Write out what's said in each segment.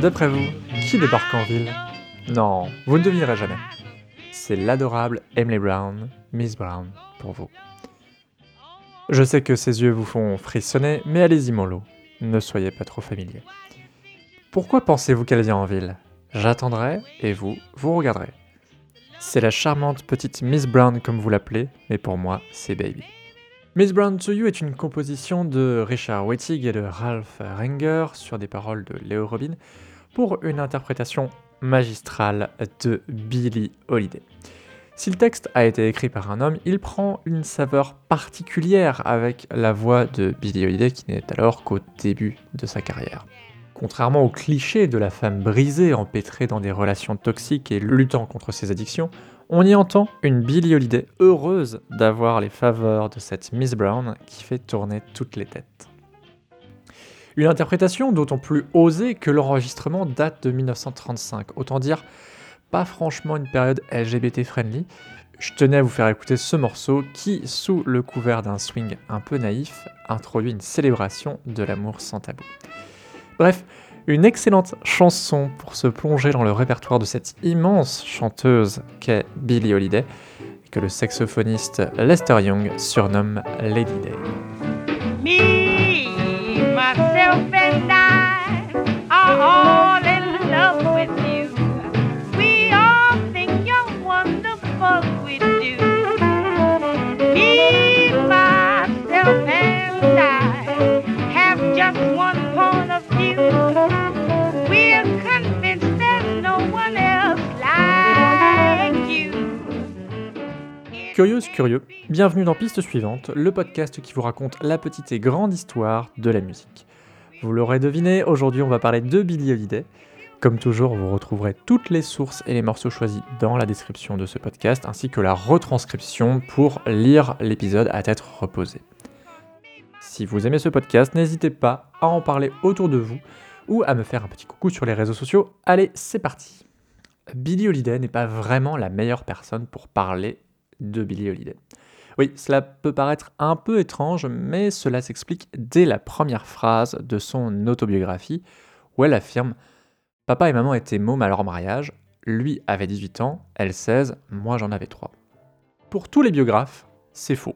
D'après vous, qui débarque en ville? Non, vous ne devinerez jamais. C'est l'adorable Emily Brown, Miss Brown, pour vous. Je sais que ses yeux vous font frissonner, mais allez-y mollo, ne soyez pas trop familier. Pourquoi pensez-vous qu'elle vient en ville? J'attendrai, et vous, vous regarderez. C'est la charmante petite Miss Brown comme vous l'appelez, mais pour moi, c'est Baby. Miss Brown to You est une composition de Richard Wettig et de Ralph Renger sur des paroles de Léo Robin pour une interprétation magistrale de Billie Holiday. Si le texte a été écrit par un homme, il prend une saveur particulière avec la voix de Billie Holiday qui n'est alors qu'au début de sa carrière. Contrairement au cliché de la femme brisée, empêtrée dans des relations toxiques et luttant contre ses addictions, on y entend une Billie Holiday heureuse d'avoir les faveurs de cette Miss Brown qui fait tourner toutes les têtes. Une interprétation d'autant plus osée que l'enregistrement date de 1935, autant dire pas franchement une période LGBT friendly. Je tenais à vous faire écouter ce morceau qui, sous le couvert d'un swing un peu naïf, introduit une célébration de l'amour sans tabou. Bref, une excellente chanson pour se plonger dans le répertoire de cette immense chanteuse qu'est Billie Holiday, que le saxophoniste Lester Young surnomme Lady Day. Curieuse, curieux, bienvenue dans Piste Suivante, le podcast qui vous raconte la petite et grande histoire de la musique. Vous l'aurez deviné, aujourd'hui on va parler de Billie Holiday. Comme toujours, vous retrouverez toutes les sources et les morceaux choisis dans la description de ce podcast, ainsi que la retranscription pour lire l'épisode à tête reposée. Si vous aimez ce podcast, n'hésitez pas à en parler autour de vous ou à me faire un petit coucou sur les réseaux sociaux. Allez, c'est parti Billie Holiday n'est pas vraiment la meilleure personne pour parler de Billie Holiday. Oui, cela peut paraître un peu étrange, mais cela s'explique dès la première phrase de son autobiographie, où elle affirme Papa et maman étaient mômes à leur mariage, lui avait 18 ans, elle 16, moi j'en avais 3. Pour tous les biographes, c'est faux.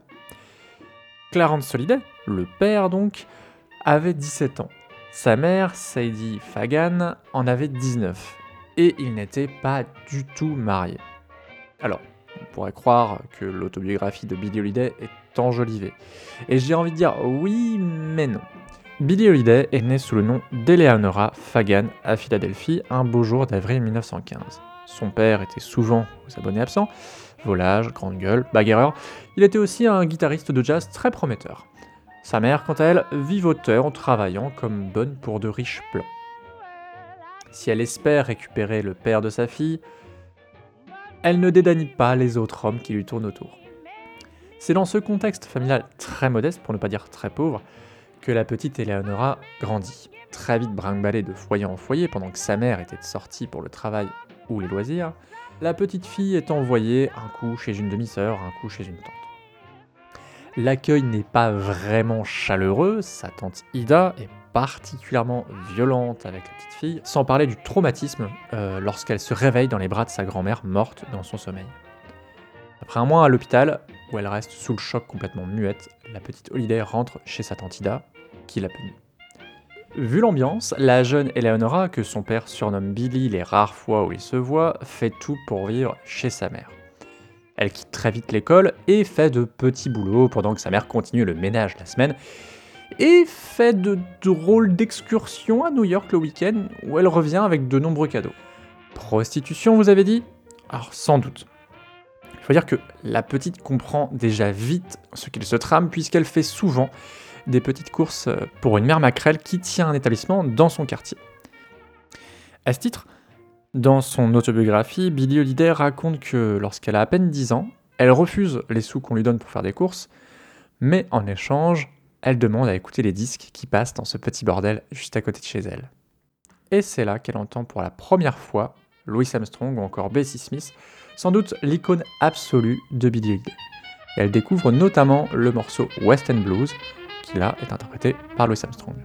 Clarence Holiday, le père donc, avait 17 ans. Sa mère, Sadie Fagan, en avait 19. Et ils n'étaient pas du tout mariés. Alors, pourrait croire que l'autobiographie de Billie Holiday est enjolivée. Et j'ai envie de dire oui, mais non. Billie Holiday est née sous le nom d'Eleanora Fagan à Philadelphie un beau jour d'avril 1915. Son père était souvent aux abonnés absents, volage, grande gueule, bagarreur. Il était aussi un guitariste de jazz très prometteur. Sa mère, quant à elle, vivotait en travaillant comme bonne pour de riches blancs. Si elle espère récupérer le père de sa fille, elle ne dédaigne pas les autres hommes qui lui tournent autour. C'est dans ce contexte familial très modeste, pour ne pas dire très pauvre, que la petite Eleonora grandit. Très vite brinque de foyer en foyer pendant que sa mère était sortie pour le travail ou les loisirs, la petite fille est envoyée un coup chez une demi-sœur, un coup chez une tante. L'accueil n'est pas vraiment chaleureux, sa tante Ida est particulièrement violente avec la petite fille, sans parler du traumatisme euh, lorsqu'elle se réveille dans les bras de sa grand-mère morte dans son sommeil. Après un mois à l'hôpital, où elle reste sous le choc complètement muette, la petite Holiday rentre chez sa tante Ida, qui l'a punie. Vu l'ambiance, la jeune Eleonora, que son père surnomme Billy les rares fois où il se voit, fait tout pour vivre chez sa mère. Elle quitte très vite l'école et fait de petits boulots pendant que sa mère continue le ménage la semaine, et fait de drôles d'excursions à New York le week-end où elle revient avec de nombreux cadeaux. Prostitution, vous avez dit? Alors sans doute. Il faut dire que la petite comprend déjà vite ce qu'il se trame puisqu'elle fait souvent des petites courses pour une mère maquerelle qui tient un établissement dans son quartier. À ce titre, dans son autobiographie, Billie Holiday raconte que lorsqu'elle a à peine 10 ans, elle refuse les sous qu'on lui donne pour faire des courses, mais en échange, elle demande à écouter les disques qui passent dans ce petit bordel juste à côté de chez elle. Et c'est là qu'elle entend pour la première fois Louis Armstrong ou encore Bessie Smith, sans doute l'icône absolue de Billie Holiday. Et elle découvre notamment le morceau West Blues, qui là est interprété par Louis Armstrong.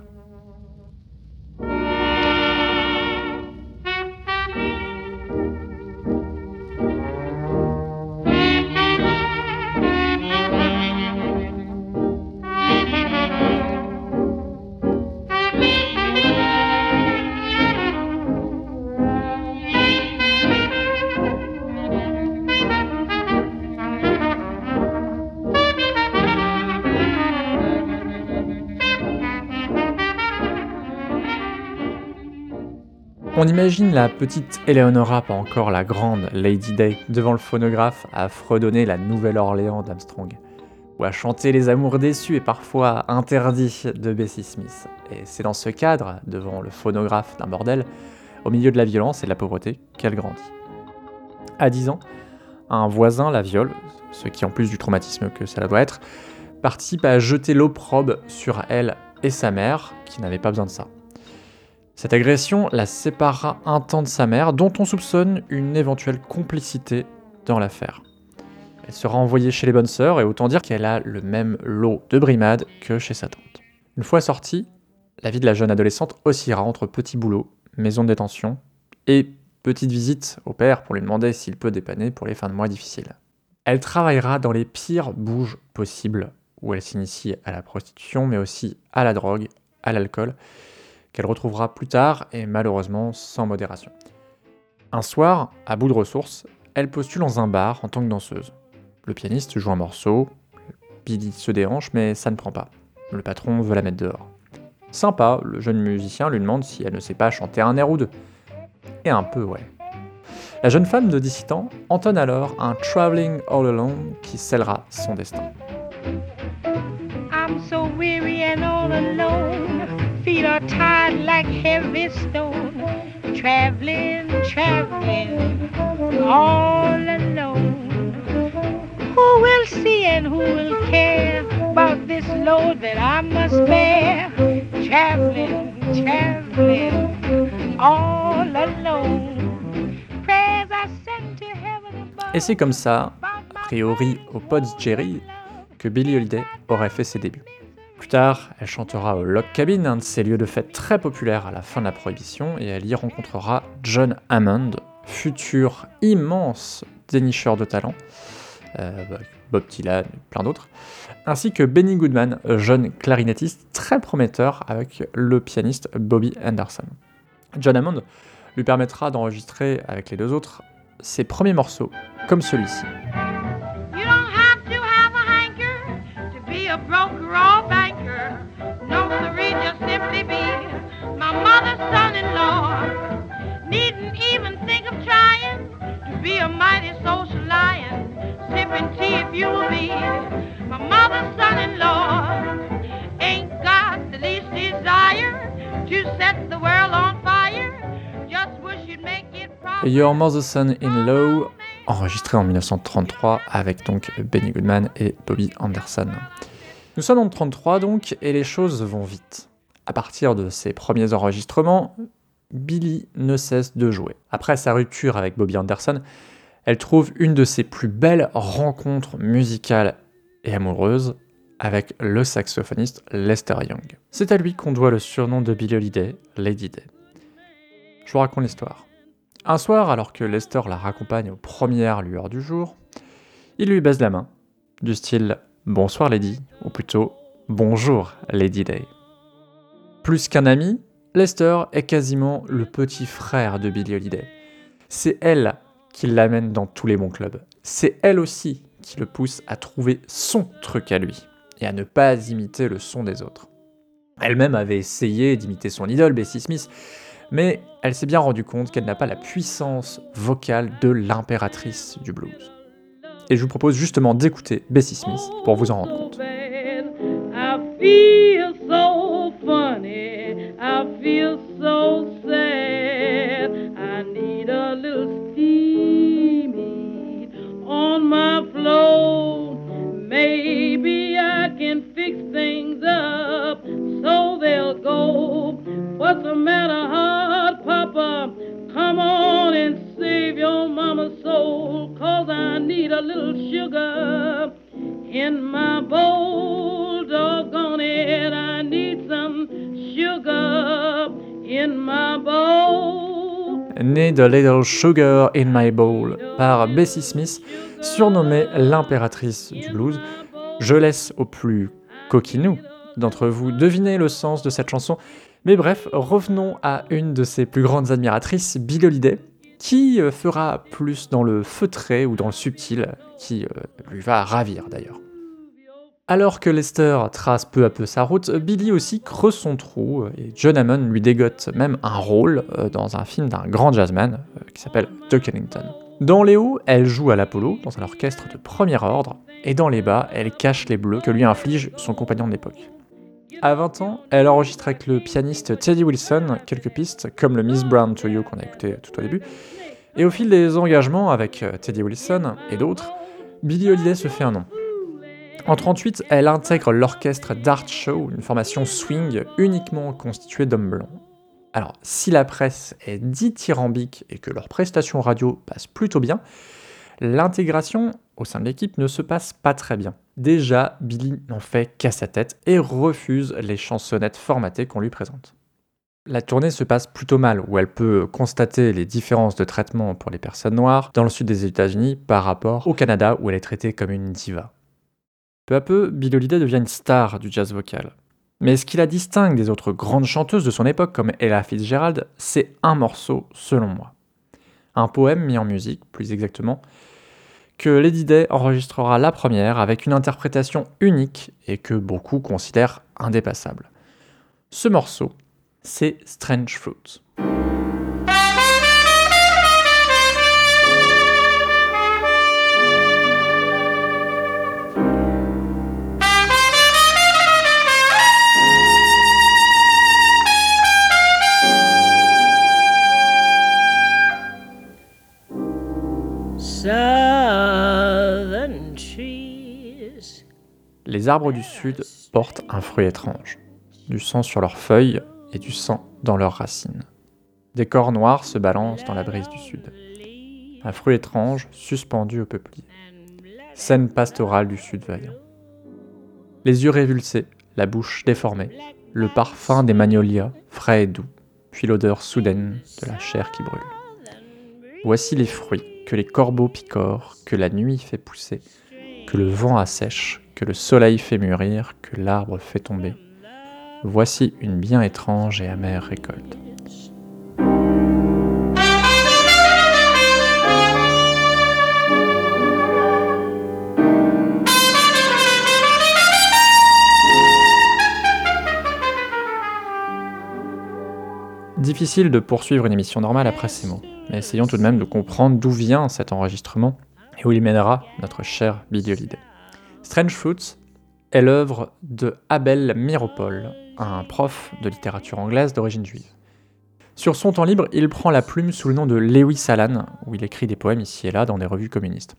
On imagine la petite Eleonora, pas encore la grande Lady Day, devant le phonographe à fredonner la Nouvelle-Orléans d'Armstrong, ou à chanter les amours déçus et parfois interdits de Bessie Smith. Et c'est dans ce cadre, devant le phonographe d'un bordel, au milieu de la violence et de la pauvreté, qu'elle grandit. À 10 ans, un voisin la viole, ce qui en plus du traumatisme que cela doit être, participe à jeter l'opprobre sur elle et sa mère, qui n'avaient pas besoin de ça. Cette agression la séparera un temps de sa mère, dont on soupçonne une éventuelle complicité dans l'affaire. Elle sera envoyée chez les bonnes sœurs, et autant dire qu'elle a le même lot de brimades que chez sa tante. Une fois sortie, la vie de la jeune adolescente oscillera entre petits boulots, maison de détention, et petites visites au père pour lui demander s'il peut dépanner pour les fins de mois difficiles. Elle travaillera dans les pires bouges possibles, où elle s'initie à la prostitution, mais aussi à la drogue, à l'alcool, qu'elle retrouvera plus tard et malheureusement sans modération. Un soir, à bout de ressources, elle postule dans un bar en tant que danseuse. Le pianiste joue un morceau, Billy se déhanche mais ça ne prend pas. Le patron veut la mettre dehors. Sympa, le jeune musicien lui demande si elle ne sait pas chanter un air ou deux. Et un peu, ouais. La jeune femme de 17 ans entonne alors un Traveling All Alone qui scellera son destin. Like heavy stone. Traveling, traveling, all alone. Who will see and who will care about this load that I must bear? Traveling, traveling, all alone. Et c'est comme ça, a priori au Pods Jerry, que Billie Holiday aurait fait ses débuts. Plus tard, elle chantera au Log Cabin, un de ces lieux de fête très populaires à la fin de la Prohibition, et elle y rencontrera John Hammond, futur immense dénicheur de talent, euh, bah, Bob Dylan et plein d'autres, ainsi que Benny Goodman, jeune clarinettiste très prometteur avec le pianiste Bobby Anderson. John Hammond lui permettra d'enregistrer avec les deux autres ses premiers morceaux, comme celui-ci. Son-in-law. Needn't even think of trying to be a mighty social lion. Sipping tea if you will be my mother's son-in-law. Ain't got the least desire to set the world on fire. Just wish you'd make it proper. Your Mother's Son-in-Law, enregistré en 1933 avec donc Benny Goodman et Bobby Anderson. Nous sommes en 33 donc, et les choses vont vite. À partir de ses premiers enregistrements, Billy ne cesse de jouer. Après sa rupture avec Bobby Anderson, elle trouve une de ses plus belles rencontres musicales et amoureuses avec le saxophoniste Lester Young. C'est à lui qu'on doit le surnom de Billie Holiday, Lady Day. Je vous raconte l'histoire. Un soir, alors que Lester la raccompagne aux premières lueurs du jour, il lui baise la main, du style Bonsoir Lady, ou plutôt Bonjour Lady Day. Plus qu'un ami, Lester est quasiment le petit frère de Billie Holiday. C'est elle qui l'amène dans tous les bons clubs. C'est elle aussi qui le pousse à trouver son truc à lui et à ne pas imiter le son des autres. Elle-même avait essayé d'imiter son idole, Bessie Smith, mais elle s'est bien rendue compte qu'elle n'a pas la puissance vocale de l'impératrice du blues. Et je vous propose justement d'écouter Bessie Smith pour vous en rendre compte. I feel so sad. I need a little steamy on my float. Maybe I can fix things up so they'll go. What's the matter, hot papa? Come on and save your mama's soul, cause I need a little sugar in my bowl. Need a Little Sugar in My Bowl par Bessie Smith, surnommée l'impératrice du blues. Je laisse aux plus coquinous d'entre vous deviner le sens de cette chanson. Mais bref, revenons à une de ses plus grandes admiratrices, Bill Holiday, qui euh, fera plus dans le feutré ou dans le subtil, qui euh, lui va ravir d'ailleurs. Alors que Lester trace peu à peu sa route, Billy aussi creuse son trou euh, et John Hammond lui dégote même un rôle euh, dans un film d'un grand jazzman euh, qui s'appelle Duke Ellington. Dans les hauts, elle joue à l'Apollo dans un orchestre de premier ordre, et dans les bas, elle cache les bleus que lui inflige son compagnon de l'époque. À 20 ans, elle enregistre avec le pianiste Teddy Wilson quelques pistes, comme le Miss Brown to You qu'on a écouté tout au début, et au fil des engagements avec Teddy Wilson et d'autres, Billie Holiday se fait un nom. En 38, elle intègre l'orchestre d'Art Show, une formation swing uniquement constituée d'hommes blancs. Alors, si la presse est dithyrambique et que leurs prestations radio passent plutôt bien, l'intégration au sein de l'équipe ne se passe pas très bien. Déjà, Billy n'en fait qu'à sa tête et refuse les chansonnettes formatées qu'on lui présente. La tournée se passe plutôt mal, où elle peut constater les différences de traitement pour les personnes noires dans le sud des États-Unis par rapport au Canada, où elle est traitée comme une diva. Peu à peu, Bill Holiday devient une star du jazz vocal. Mais ce qui la distingue des autres grandes chanteuses de son époque, comme Ella Fitzgerald, c'est un morceau, selon moi. Un poème mis en musique, plus exactement, que Lady Day enregistrera la première avec une interprétation unique et que beaucoup considèrent indépassable. Ce morceau, c'est Strange Fruit. Les arbres du sud portent un fruit étrange, du sang sur leurs feuilles et du sang dans leurs racines. Des corps noirs se balancent dans la brise du sud. Un fruit étrange suspendu au peuplier. Scène pastorale du sud vaillant. Les yeux révulsés, la bouche déformée, le parfum des magnolias, frais et doux, puis l'odeur soudaine de la chair qui brûle. Voici les fruits que les corbeaux picorent, que la nuit fait pousser, que le vent assèche, que le soleil fait mûrir, que l'arbre fait tomber. Voici une bien étrange et amère récolte. Difficile de poursuivre une émission normale après ces mots, mais essayons tout de même de comprendre d'où vient cet enregistrement et où il mènera notre cher Billy. Strange Fruits est l'œuvre de Abel Miropol, un prof de littérature anglaise d'origine juive. Sur son temps libre, il prend la plume sous le nom de Lewis Allan, où il écrit des poèmes ici et là dans des revues communistes.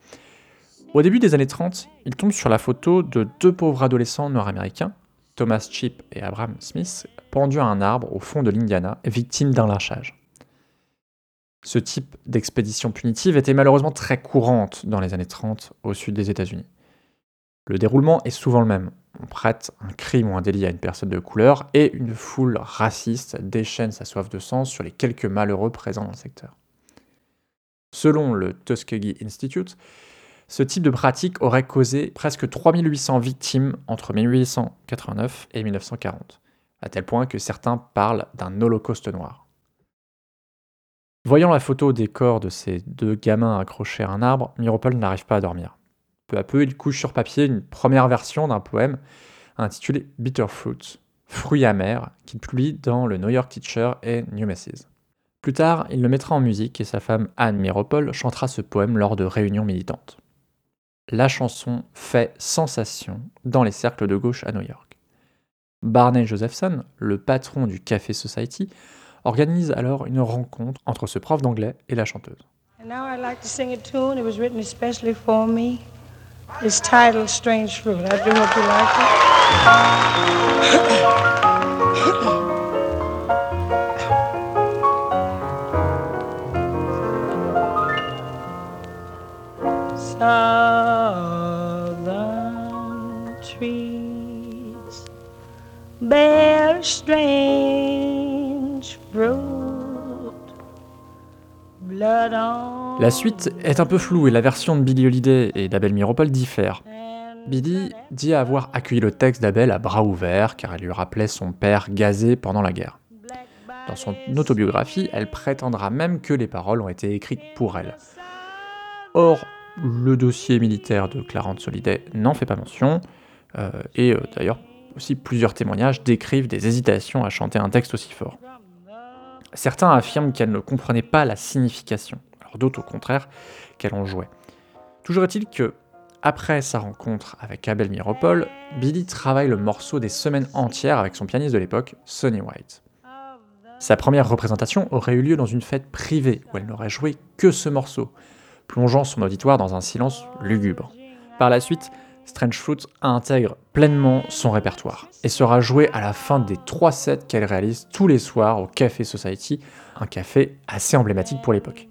Au début des années 30, il tombe sur la photo de deux pauvres adolescents nord-américains, Thomas Chip et Abraham Smith, pendus à un arbre au fond de l'Indiana, victimes d'un lynchage. Ce type d'expédition punitive était malheureusement très courante dans les années 30 au sud des États-Unis. Le déroulement est souvent le même. On prête un crime ou un délit à une personne de couleur et une foule raciste déchaîne sa soif de sang sur les quelques malheureux présents dans le secteur. Selon le Tuskegee Institute, ce type de pratique aurait causé presque 3800 victimes entre 1889 et 1940, à tel point que certains parlent d'un holocauste noir. Voyant la photo des corps de ces deux gamins accrochés à un arbre, Miropol n'arrive pas à dormir. Peu à peu, il couche sur papier une première version d'un poème intitulé Bitter Fruit, fruits amers, qu'il publie dans le New York Teacher et New Messages. Plus tard, il le mettra en musique et sa femme Anne Miropol chantera ce poème lors de réunions militantes. La chanson fait sensation dans les cercles de gauche à New York. Barney Josephson, le patron du Café Society, organise alors une rencontre entre ce prof d'anglais et la chanteuse. And now I'd like to sing a tune. It was written especially for me. It's titled Strange Fruit. I do hope you like it. La suite est un peu floue et la version de Billy Holiday et d'Abel Miropol diffère. Billy dit avoir accueilli le texte d'Abel à bras ouverts car elle lui rappelait son père gazé pendant la guerre. Dans son autobiographie, elle prétendra même que les paroles ont été écrites pour elle. Or, le dossier militaire de Clarence Holiday n'en fait pas mention, euh, et euh, d'ailleurs aussi plusieurs témoignages décrivent des hésitations à chanter un texte aussi fort. Certains affirment qu'elle ne comprenait pas la signification, d'autres au contraire qu'elle en jouait. Toujours est-il que, après sa rencontre avec Abel Miropol, Billy travaille le morceau des semaines entières avec son pianiste de l'époque, Sonny White. Sa première représentation aurait eu lieu dans une fête privée où elle n'aurait joué que ce morceau, plongeant son auditoire dans un silence lugubre. Par la suite, Strange Fruit intègre pleinement son répertoire et sera joué à la fin des trois sets qu'elle réalise tous les soirs au Café Society, un café assez emblématique pour l'époque.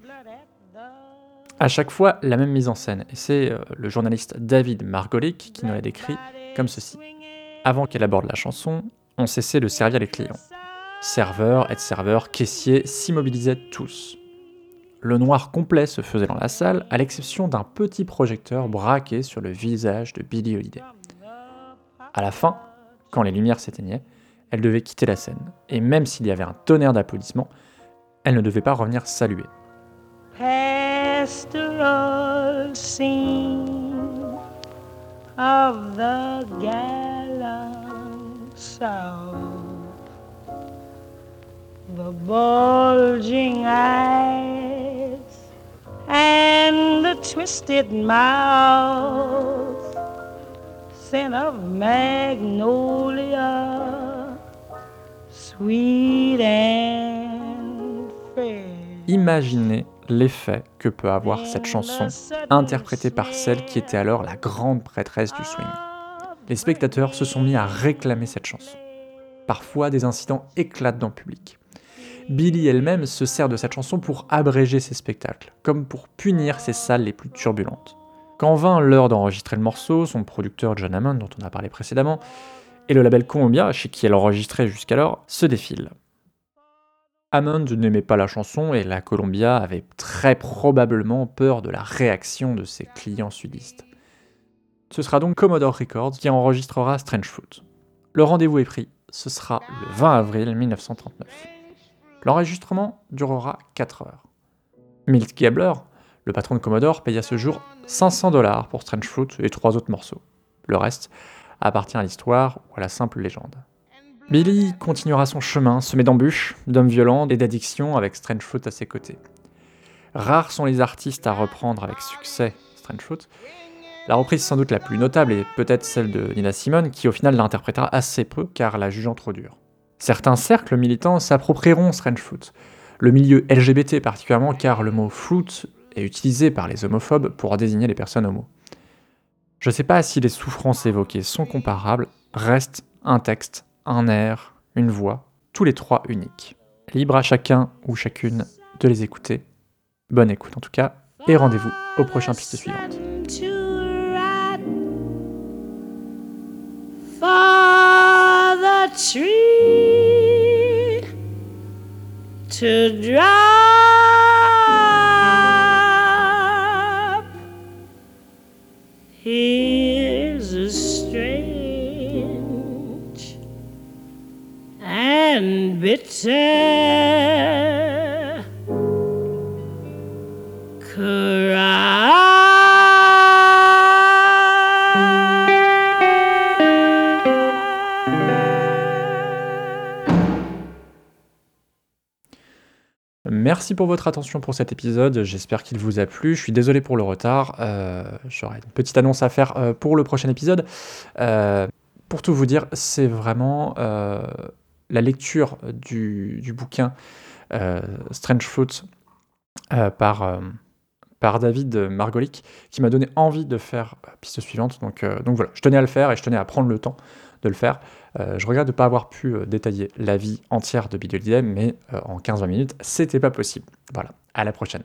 À chaque fois, la même mise en scène, et c'est euh, le journaliste David Margolick qui nous l'a décrit comme ceci. Avant qu'elle aborde la chanson, on cessait de servir les clients. Serveurs, aides-serveurs, caissiers s'immobilisaient tous. Le noir complet se faisait dans la salle, à l'exception d'un petit projecteur braqué sur le visage de Billie Holiday. À la fin, quand les lumières s'éteignaient, elle devait quitter la scène, et même s'il y avait un tonnerre d'applaudissements, elle ne devait pas revenir saluer. Pastoral scene of the gallant South. The bulging eyes and the twisted mouth, scent of magnolia, sweet and fair. Imaginez l'effet que peut avoir cette chanson, interprétée par celle qui était alors la grande prêtresse du swing. Les spectateurs se sont mis à réclamer cette chanson. Parfois, des incidents éclatent dans le public. Billy elle-même se sert de cette chanson pour abréger ses spectacles, comme pour punir ses salles les plus turbulentes. Quand vint l'heure d'enregistrer le morceau, son producteur John Hammond, dont on a parlé précédemment, et le label Columbia, chez qui elle enregistrait jusqu'alors, se défilent. Hammond n'aimait pas la chanson et la Columbia avait très probablement peur de la réaction de ses clients sudistes. Ce sera donc Commodore Records qui enregistrera Strange Fruit. Le rendez-vous est pris, ce sera le 20 avril 1939. L'enregistrement durera 4 heures. Milt Gabler, le patron de Commodore, paye à ce jour 500 dollars pour Strange Fruit et trois autres morceaux. Le reste appartient à l'histoire ou à la simple légende. Billy continuera son chemin, semé d'embûches, d'hommes violents et d'addictions avec Strange Fruit à ses côtés. Rares sont les artistes à reprendre avec succès Strange Fruit. La reprise sans doute la plus notable est peut-être celle de Nina Simone, qui au final l'interprétera assez peu car la jugeant trop dure. Certains cercles militants s'approprieront Strange Fruit, le milieu LGBT particulièrement car le mot fruit est utilisé par les homophobes pour désigner les personnes homo. Je ne sais pas si les souffrances évoquées sont comparables, reste un texte, un air, une voix, tous les trois uniques. Libre à chacun ou chacune de les écouter. Bonne écoute en tout cas, et rendez-vous au prochain piste suivante. For the tree to drop. Merci pour votre attention pour cet épisode, j'espère qu'il vous a plu, je suis désolé pour le retard, euh, j'aurai une petite annonce à faire euh, pour le prochain épisode. Euh, pour tout vous dire, c'est vraiment euh, la lecture du, du bouquin euh, Strange Fruit euh, par, euh, David Margolick qui m'a donné envie de faire euh, piste suivante. Donc, euh, voilà, je tenais à le faire et je tenais à prendre le temps de le faire. Euh, je regrette de ne pas avoir pu euh, détailler la vie entière de Billy Holiday, mais euh, en 15-20 minutes, c'était pas possible. Voilà, à la prochaine.